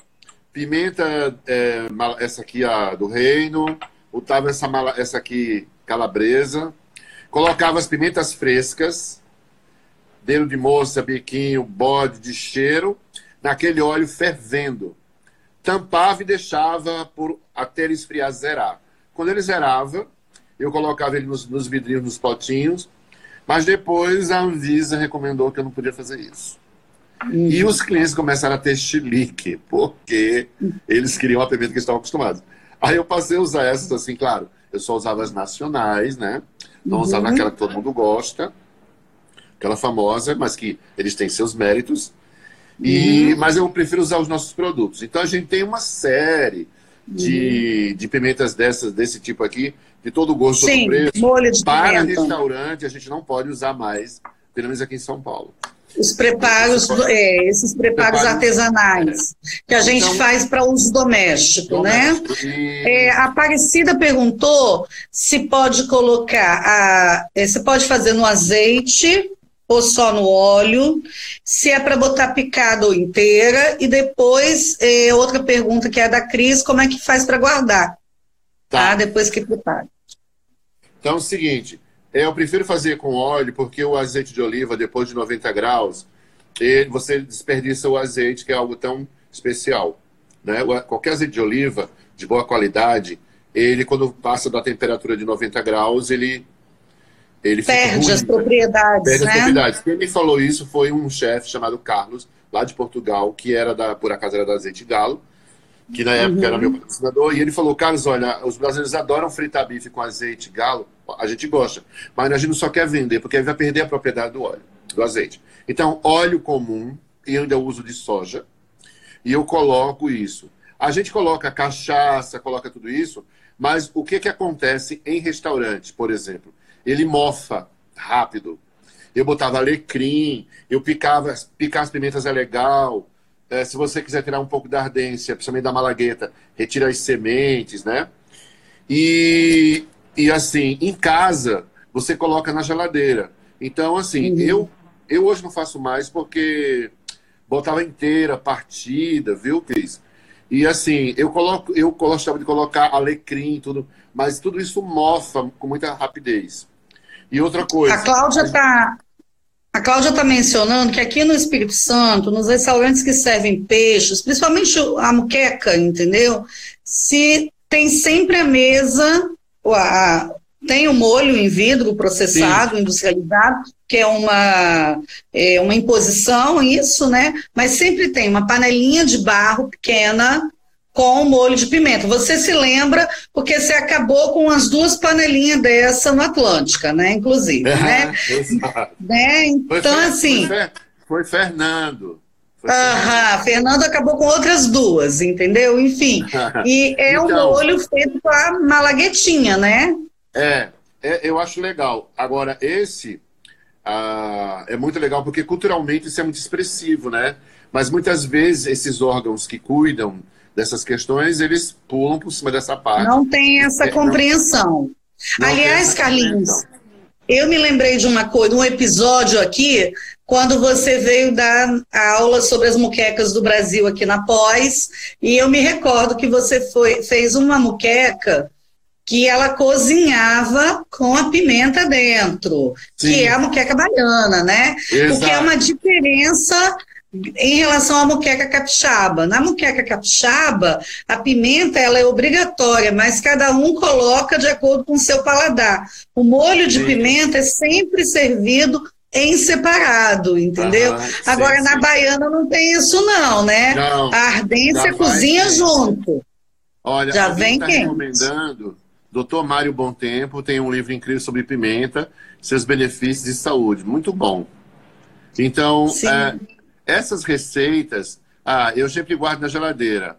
pimenta, é, essa aqui a do reino, botava essa, essa aqui calabresa, colocava as pimentas frescas, dedo de moça, biquinho, bode de cheiro, naquele óleo fervendo. Tampava e deixava por, até ele esfriar, zerar. Quando ele zerava, eu colocava ele nos, nos vidrinhos, nos potinhos, mas depois a Anvisa recomendou que eu não podia fazer isso. Uhum. E os clientes começaram a ter chilique, porque eles queriam a pimenta que eles estavam acostumados. Aí eu passei a usar essas assim, claro, eu só usava as nacionais, né? Não uhum. usava aquela que todo mundo gosta, aquela famosa, mas que eles têm seus méritos. E, uhum. Mas eu prefiro usar os nossos produtos. Então a gente tem uma série de, uhum. de pimentas dessas, desse tipo aqui, de todo gosto, Sim, todo preço. Molho de Para pimenta. restaurante, a gente não pode usar mais, pelo menos aqui em São Paulo. Os preparos, é, esses preparos, preparos artesanais, é. que a gente então, faz para uso doméstico, né? doméstico né? E... É, a Aparecida perguntou se pode colocar, a, é, se pode fazer no azeite ou só no óleo, se é para botar picada ou inteira, e depois, é, outra pergunta que é da Cris, como é que faz para guardar? Tá. tá. Depois que prepara. Então é o seguinte, eu prefiro fazer com óleo, porque o azeite de oliva, depois de 90 graus, ele, você desperdiça o azeite, que é algo tão especial. Né? Qualquer azeite de oliva, de boa qualidade, ele, quando passa da temperatura de 90 graus, ele ele perde ruim, as propriedades. Perde né? as propriedades. Quem me falou isso foi um chefe chamado Carlos, lá de Portugal, que era da, por acaso era da Azeite Galo, que na época uhum. era meu patrocinador, e ele falou: Carlos, olha, os brasileiros adoram fritar bife com azeite galo, a gente gosta, mas a gente só quer vender, porque vai perder a propriedade do óleo. do azeite. Então, óleo comum, e ainda uso de soja, e eu coloco isso. A gente coloca cachaça, coloca tudo isso, mas o que, que acontece em restaurante, por exemplo? Ele mofa rápido. Eu botava alecrim, eu picava, picar as pimentas é legal. É, se você quiser tirar um pouco da ardência, principalmente da malagueta, retira as sementes, né? E, e assim, em casa, você coloca na geladeira. Então, assim, uhum. eu, eu hoje não faço mais porque botava inteira, partida, viu, Cris? E assim, eu coloco, eu gostava de colocar alecrim, tudo, mas tudo isso mofa com muita rapidez. E outra coisa. A Cláudia está a Cláudia está mencionando que aqui no Espírito Santo, nos restaurantes que servem peixes, principalmente a muqueca, entendeu? Se tem sempre a mesa, a, tem o molho em vidro processado, Sim. industrializado, que é uma, é uma imposição, isso, né? Mas sempre tem uma panelinha de barro pequena com molho de pimenta. Você se lembra, porque você acabou com as duas panelinhas dessa no Atlântica, né? Inclusive, é, né? né? Então, foi, assim... Foi, foi Fernando. Aham, Fernando acabou com outras duas, entendeu? Enfim, e é então, um molho feito com a malaguetinha, né? É, é eu acho legal. Agora, esse ah, é muito legal porque culturalmente isso é muito expressivo, né? Mas muitas vezes esses órgãos que cuidam dessas questões, eles pulam por cima dessa parte. Não tem essa é, compreensão. Não, Aliás, essa Carlinhos, compreensão. eu me lembrei de uma coisa, um episódio aqui, quando você veio dar a aula sobre as muquecas do Brasil aqui na Pós, e eu me recordo que você foi, fez uma muqueca que ela cozinhava com a pimenta dentro, Sim. que é a muqueca baiana, né? Exato. Porque é uma diferença em relação à muqueca capixaba. Na muqueca capixaba, a pimenta ela é obrigatória, mas cada um coloca de acordo com o seu paladar. O molho de pimenta é sempre servido em separado, entendeu? Aham, Agora, sim, na sim. baiana não tem isso não, né? Não, a ardência cozinha vai, junto. Olha, já vem tá quente. recomendando, doutor Mário Bom Tempo tem um livro incrível sobre pimenta, seus benefícios de saúde, muito bom. Então, é, essas receitas, ah, eu sempre guardo na geladeira.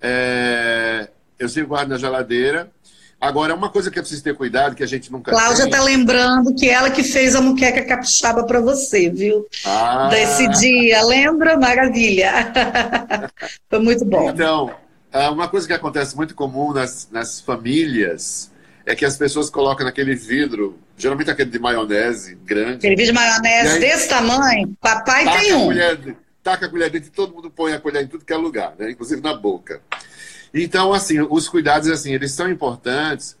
É, eu sempre guardo na geladeira. Agora, uma coisa que é preciso ter cuidado, que a gente nunca Cláudia está lembrando que ela que fez a muqueca capixaba para você, viu? Ah. Desse dia, lembra? Maravilha. Foi muito bom. Então, ah, uma coisa que acontece muito comum nas, nas famílias é que as pessoas colocam naquele vidro, geralmente aquele de maionese grande. Aquele de maionese aí, desse tamanho, papai tem um. Colher, taca a colher dentro e todo mundo põe a colher em tudo que é lugar, né? inclusive na boca. Então, assim, os cuidados, assim, eles são importantes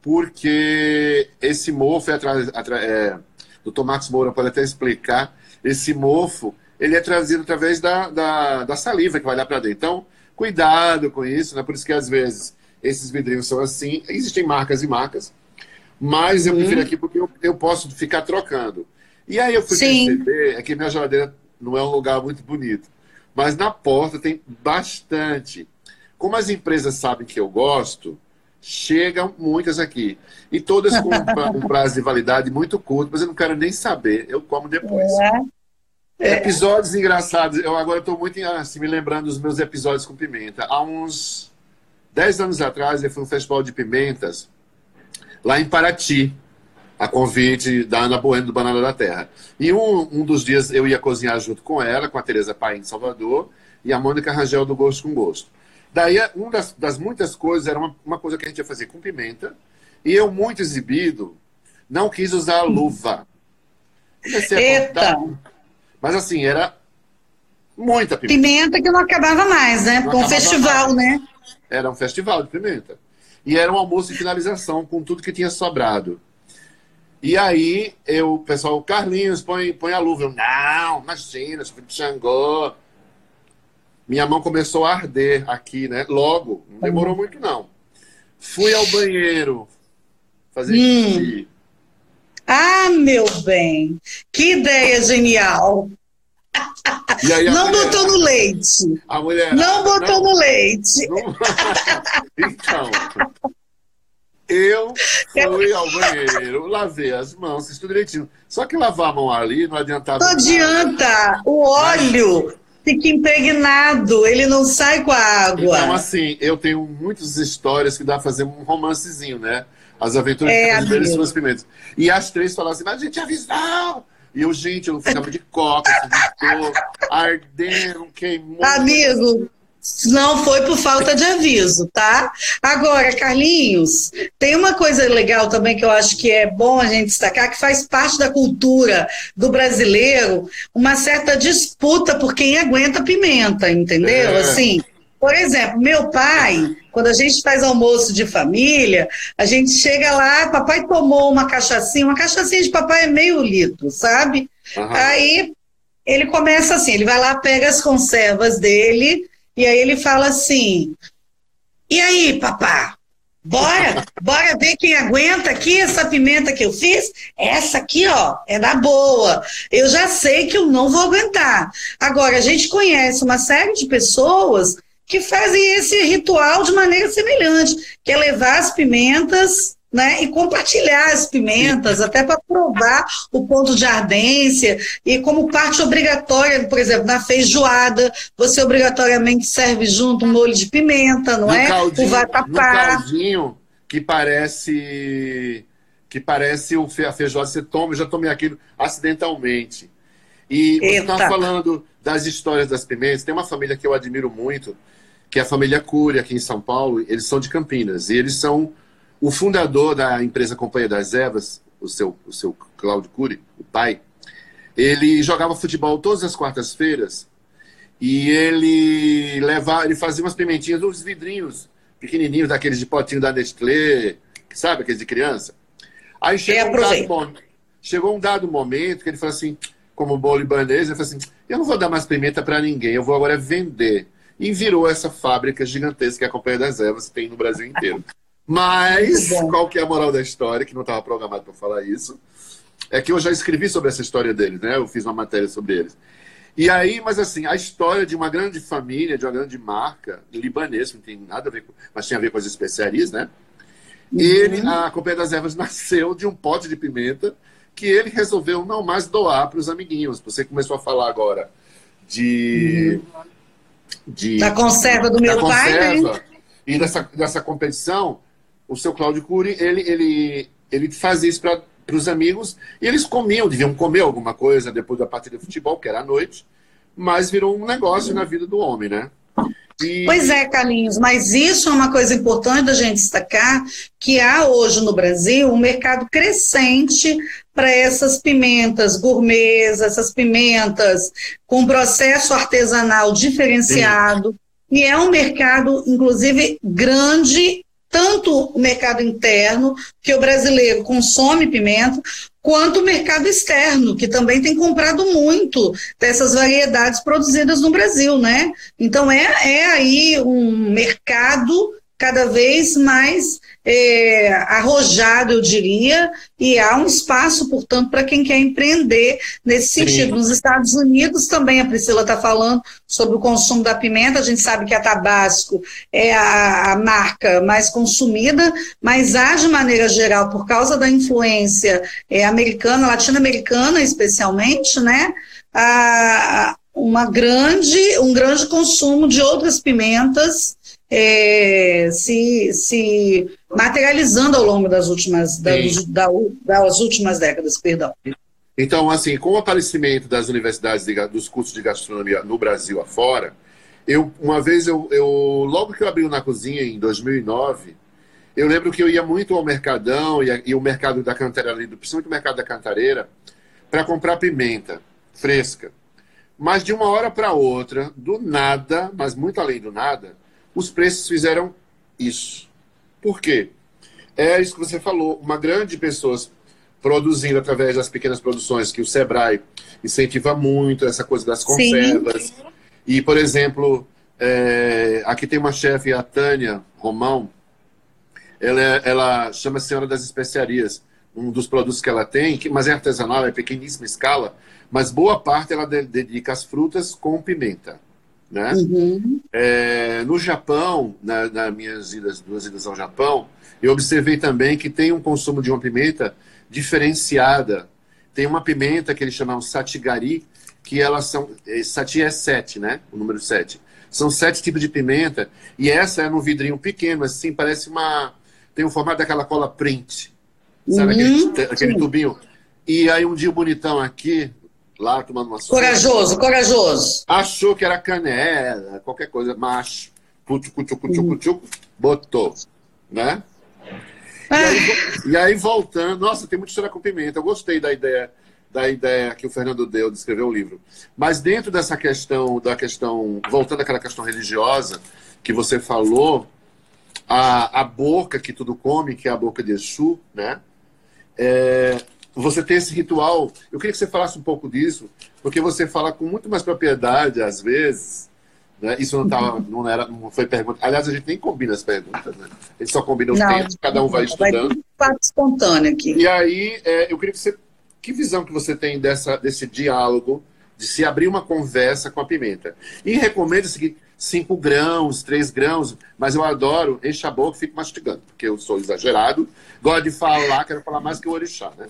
porque esse mofo, é, é, o Tomás Moura pode até explicar, esse mofo, ele é trazido através da, da, da saliva que vai lá para dentro. Então, cuidado com isso, né? Por isso que às vezes esses vidrinhos são assim. Existem marcas e marcas, mas eu uhum. prefiro aqui porque eu, eu, posso ficar trocando. E aí eu fui Sim. perceber é que minha geladeira não é um lugar muito bonito, mas na porta tem bastante. Como as empresas sabem que eu gosto, chegam muitas aqui. E todas com um prazo de validade muito curto, mas eu não quero nem saber, eu como depois. É. É. Episódios engraçados. Eu agora estou muito assim, me lembrando dos meus episódios com pimenta. Há uns Dez anos atrás, eu fui um festival de pimentas lá em Paraty, a convite da Ana Bueno do Banana da Terra. E um, um dos dias eu ia cozinhar junto com ela, com a Tereza Paim de Salvador e a Mônica Rangel do Gosto com Gosto. Daí, uma das, das muitas coisas era uma, uma, coisa que a gente ia fazer com pimenta. E eu, muito exibido, não quis usar a luva. Eita! Mas assim, era muita pimenta. Pimenta que não acabava mais, né? Com um festival, mais. né? Era um festival de pimenta. E era um almoço de finalização com tudo que tinha sobrado. E aí, eu, pessoal, Carlinhos, põe, põe a luva. Eu, não, imagina, sou de Xangô. Minha mão começou a arder aqui, né? Logo, não demorou uhum. muito, não. Fui ao banheiro fazer hum. xixi. Ah, meu bem, que ideia genial! Não mulher, botou no leite. A mulher. Não botou não, no leite. Não, então. Eu fui ao banheiro, lavei as mãos, fiz tudo direitinho. Só que lavar a mão ali não adiantava. Não adianta. O óleo fica impregnado, ele não sai com a água. Então, assim, eu tenho muitas histórias que dá pra fazer um romancezinho, né? As aventuras É, de suas pimentas. E as três falavam assim, mas a gente avisou! E eu, gente, eu ficava de coca, assim, ardendo, queimou. Amigo, não foi por falta de aviso, tá? Agora, Carlinhos, tem uma coisa legal também que eu acho que é bom a gente destacar, que faz parte da cultura do brasileiro, uma certa disputa por quem aguenta pimenta, entendeu? É. Assim, por exemplo, meu pai, quando a gente faz almoço de família, a gente chega lá, papai tomou uma cachaçinha, uma cachaçinha de papai é meio litro, sabe? Aham. Aí ele começa assim, ele vai lá, pega as conservas dele, e aí ele fala assim: E aí, papá? Bora, bora ver quem aguenta aqui essa pimenta que eu fiz. Essa aqui, ó, é da boa. Eu já sei que eu não vou aguentar. Agora, a gente conhece uma série de pessoas que fazem esse ritual de maneira semelhante, que é levar as pimentas né, e compartilhar as pimentas, até para provar o ponto de ardência, e como parte obrigatória, por exemplo, na feijoada, você obrigatoriamente serve junto um molho de pimenta, não no é? caldinho, o no vatapá. caldinho que parece que parece o a feijoada você toma, eu já tomei aquilo acidentalmente. E você estava falando das histórias das pimentas, tem uma família que eu admiro muito, que é a família Cury aqui em São Paulo, eles são de Campinas, e eles são o fundador da empresa Companhia das Ervas, o seu, o seu Cláudio Cury, o pai, ele jogava futebol todas as quartas-feiras e ele levava, ele fazia umas pimentinhas, uns vidrinhos pequenininhos, daqueles de potinho da Nestlé, sabe, aqueles de criança. Aí chegou um, dado momento, chegou um dado momento que ele falou assim, como bom libanês, ele falou assim, eu não vou dar mais pimenta para ninguém, eu vou agora vender. E virou essa fábrica gigantesca que é a Companhia das Ervas, tem no Brasil inteiro. Mas, qual que é a moral da história, que não estava programado para falar isso, é que eu já escrevi sobre essa história deles, né? Eu fiz uma matéria sobre eles. E aí, mas assim, a história de uma grande família, de uma grande marca, libanesa, não tem nada a ver com, mas tinha a ver com as especiarias, né? Ele, a Companhia das Ervas nasceu de um pote de pimenta que ele resolveu não mais doar para os amiguinhos. Você começou a falar agora de. De Da conserva do da meu pai, né? conserva e dessa, dessa competição, o seu Cláudio Cury, ele, ele, ele fazia isso para os amigos e eles comiam, deviam comer alguma coisa depois da partida de futebol, que era à noite, mas virou um negócio na vida do homem, né? E, Pois é, Carlinhos, mas isso é uma coisa importante da gente destacar, que há hoje no Brasil um mercado crescente para essas pimentas gourmets, essas pimentas com processo artesanal diferenciado, e é um mercado, inclusive, grande, tanto o mercado interno, que o brasileiro consome pimenta, quanto o mercado externo, que também tem comprado muito dessas variedades produzidas no Brasil, né? Então é, é aí um mercado cada vez mais é, arrojado, eu diria, e há um espaço, portanto, para quem quer empreender nesse Sim. sentido. Nos Estados Unidos também a Priscila está falando sobre o consumo da pimenta, a gente sabe que a Tabasco é a, a marca mais consumida, mas há, de maneira geral, por causa da influência é, americana, latino-americana especialmente, né? a- uma grande, um grande consumo de outras pimentas é, se, se materializando ao longo das últimas, das, da- das últimas décadas, perdão. Então, assim, com o aparecimento das universidades, de dos cursos de gastronomia no Brasil afora, eu, uma vez, eu, eu, logo que eu abri Na Cozinha, em 2009, eu lembro que eu ia muito ao Mercadão e, e o mercado da Cantareira, principalmente o mercado da Cantareira, para comprar pimenta fresca. Mas de uma hora para outra, do nada, mas muito além do nada, os preços fizeram isso. Por quê? É isso que você falou, uma grande pessoas produzindo através das pequenas produções que o Sebrae incentiva muito, essa coisa das Sim. conservas. E, por exemplo, é, aqui tem uma chefe, a Tânia Romão, ela, é- ela chama Senhora das Especiarias, um dos produtos que ela tem, que, mas é artesanal, é pequeníssima escala, mas boa parte ela de- dedica às frutas com pimenta. Né? Uhum. É, no Japão, na, nas minhas idas, duas idas ao Japão, eu observei também que tem um consumo de uma pimenta diferenciada. Tem uma pimenta que eles chamam satigari, que elas são. Eh, sati é sete, né? O número sete. São sete tipos de pimenta. E essa é num vidrinho pequeno, assim, parece uma. Tem o formato daquela cola print. Sabe uhum, aquele, aquele tubinho? E aí um dia bonitão aqui, lá tomando uma Corajoso, sopa, corajoso. Achou que era canela, qualquer coisa, macho. Cutu, cutu, cutu, uhum. cutu, botou. Né? E aí, e aí, voltando, nossa, tem muita história com pimenta. Eu gostei da ideia da ideia que o Fernando deu de escrever o livro. Mas dentro dessa questão, da questão, voltando àquela questão religiosa que você falou, a, a boca que tudo come, que é a boca de Exu, né? É, você tem esse ritual. Eu queria que você falasse um pouco disso, porque você fala com muito mais propriedade, às vezes. Né? Isso não, tava, não, era, não foi pergunta. Aliás, a gente nem combina as perguntas, né? A gente só combina os tempos, cada um vai estudando. Vai espontâneo aqui. E aí, é, eu queria que você que visão que você tem dessa, desse diálogo, de se abrir uma conversa com a pimenta? E recomendo o seguinte, 5 grãos, 3 grãos, mas eu adoro, enche a boca e fico mastigando, porque eu sou exagerado, gosto de falar, quero falar mais que o orixá, né?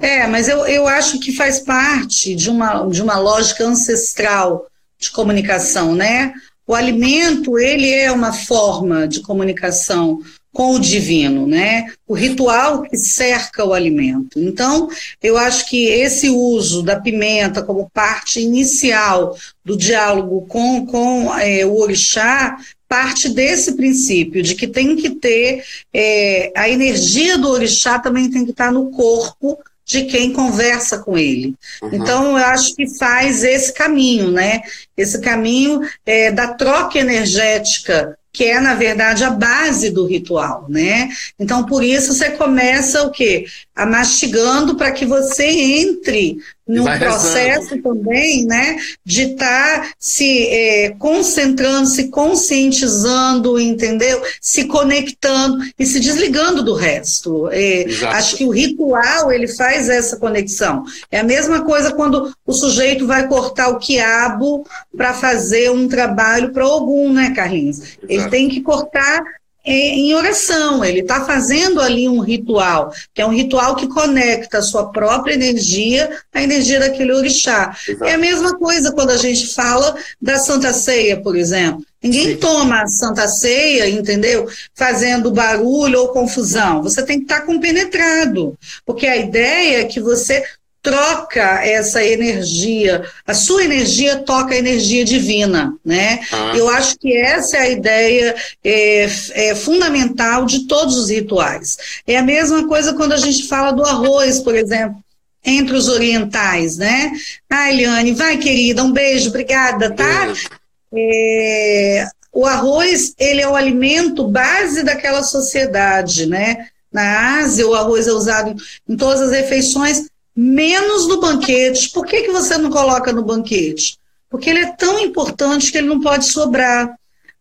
É, mas eu, eu acho que faz parte de uma, de uma lógica ancestral de comunicação, né? O alimento, ele é uma forma de comunicação com o divino, né? O ritual que cerca o alimento. Então, eu acho que esse uso da pimenta como parte inicial do diálogo com, com é, o orixá parte desse princípio de que tem que ter é, a energia do orixá também tem que estar no corpo de quem conversa com ele. Uhum. Então, eu acho que faz esse caminho, né? Esse caminho é, da troca energética que é, na verdade, a base do ritual, né? Então, por isso você começa o quê? A mastigando para que você entre no processo também, né, de estar tá se é, concentrando, se conscientizando, entendeu? Se conectando e se desligando do resto. É, acho que o ritual ele faz essa conexão. É a mesma coisa quando o sujeito vai cortar o quiabo para fazer um trabalho para algum, né, Carlinhos? Exato. Ele tem que cortar é, em oração, ele está fazendo ali um ritual, que é um ritual que conecta a sua própria energia à energia daquele orixá. Exato. É a mesma coisa quando a gente fala da Santa Ceia, por exemplo. Ninguém Sim. toma a Santa Ceia, entendeu? Fazendo barulho ou confusão. Você tem que estar tá compenetrado, porque a ideia é que você troca essa energia, a sua energia toca a energia divina, né? Ah. Eu acho que essa é a ideia é, é, fundamental de todos os rituais. É a mesma coisa quando a gente fala do arroz, por exemplo. Entre os orientais, né? Ah, Eliane, vai, querida, um beijo, obrigada, tá? É, o arroz, ele é o alimento base daquela sociedade, né? Na Ásia, o arroz é usado em todas as refeições, menos no banquete. Por que, que você não coloca no banquete? Porque ele é tão importante que ele não pode sobrar.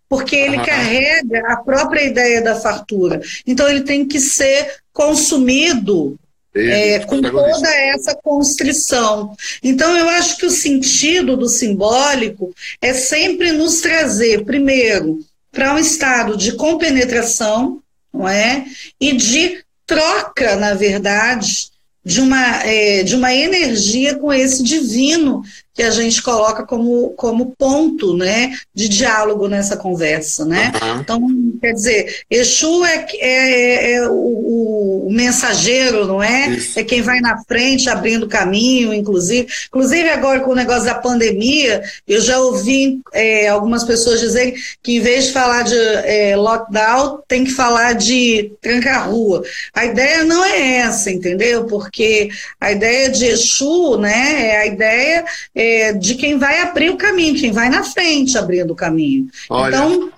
Porque ele uhum. carrega a própria ideia da fartura. Então ele tem que ser consumido é, com toda essa constrição. Então, eu acho que o sentido do simbólico é sempre nos trazer, primeiro, para um estado de compenetração, não é? E de troca, na verdade, de uma, é, de uma energia com esse divino que a gente coloca como, como ponto né, de diálogo nessa conversa. Né? Uhum. Então, quer dizer, Exu é, é, é o, o, mensageiro, não é? Isso. É quem vai na frente, abrindo caminho, inclusive. Inclusive, agora com o negócio da pandemia, eu já ouvi é, algumas pessoas dizerem que em vez de falar de é, lockdown, tem que falar de tranca-rua. A ideia não é essa, entendeu? Porque a ideia de Exu né, é a ideia é, de quem vai abrir o caminho, quem vai na frente abrindo o caminho. Olha. Então,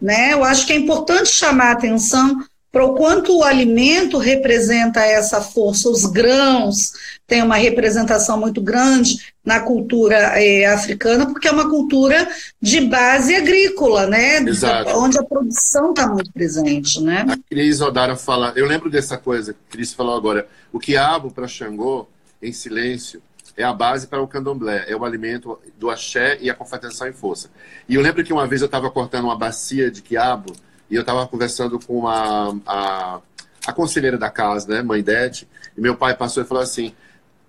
né, eu acho que é importante chamar a atenção para o quanto o alimento representa essa força. Os grãos têm uma representação muito grande na cultura é, africana, porque é uma cultura de base agrícola, né? Exato. Onde a produção está muito presente, né? A Cris Odara fala, eu lembro dessa coisa que a Cris falou agora, o quiabo para Xangô, em silêncio, é a base para o candomblé, é o alimento do axé e a confraternização em força. E eu lembro que uma vez eu estava cortando uma bacia de quiabo e eu estava conversando com a, a, a, conselheira da casa, né, mãe Dete, e meu pai passou e falou assim,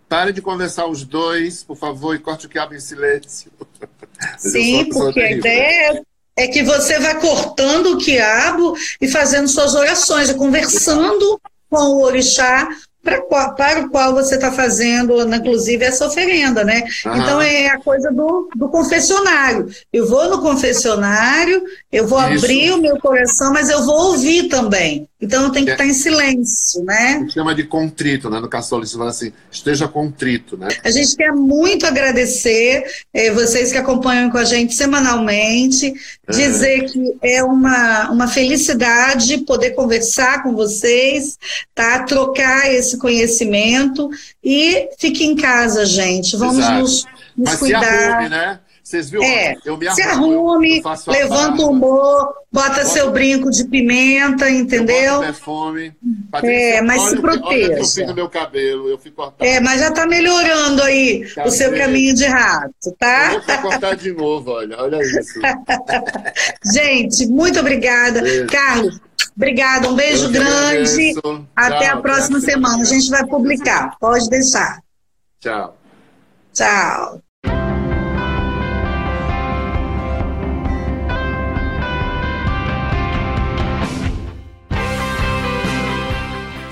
pare de conversar os dois, por favor, e corte o quiabo em silêncio. Sim, porque terrível. a ideia é que você vai cortando o quiabo e fazendo suas orações, conversando com o orixá para, para o qual você está fazendo, inclusive, essa oferenda, né? Uhum. Então é a coisa do, do confessionário. Eu vou no confessionário, eu vou Isso. abrir o meu coração, mas eu vou ouvir também. Então tenho que é. estar em silêncio, né? A gente chama de contrito, né? No católico você fala assim, esteja contrito, né? A gente quer muito agradecer eh, vocês que acompanham com a gente semanalmente, é. dizer que é uma, uma felicidade poder conversar com vocês, tá? Trocar esse conhecimento e fique em casa, gente. Vamos Exato. nos, nos Mas cuidar. Se arrume, né? Vocês viram? É, eu me arrumo, se arrume, eu, levanta o humor, bota, seu brinco de pimenta, entendeu? perfume. é, mas olha, se proteja. Eu fiz no meu cabelo, eu fico cortado. É, mas já está melhorando aí o seu caminho de rato, tá? Eu vou cortar de novo, olha, olha isso. Gente, muito obrigada. Beijo. Carlos, obrigada, um beijo grande. Até Tchau, a próxima semana. A gente vai publicar, pode deixar. Tchau. Tchau.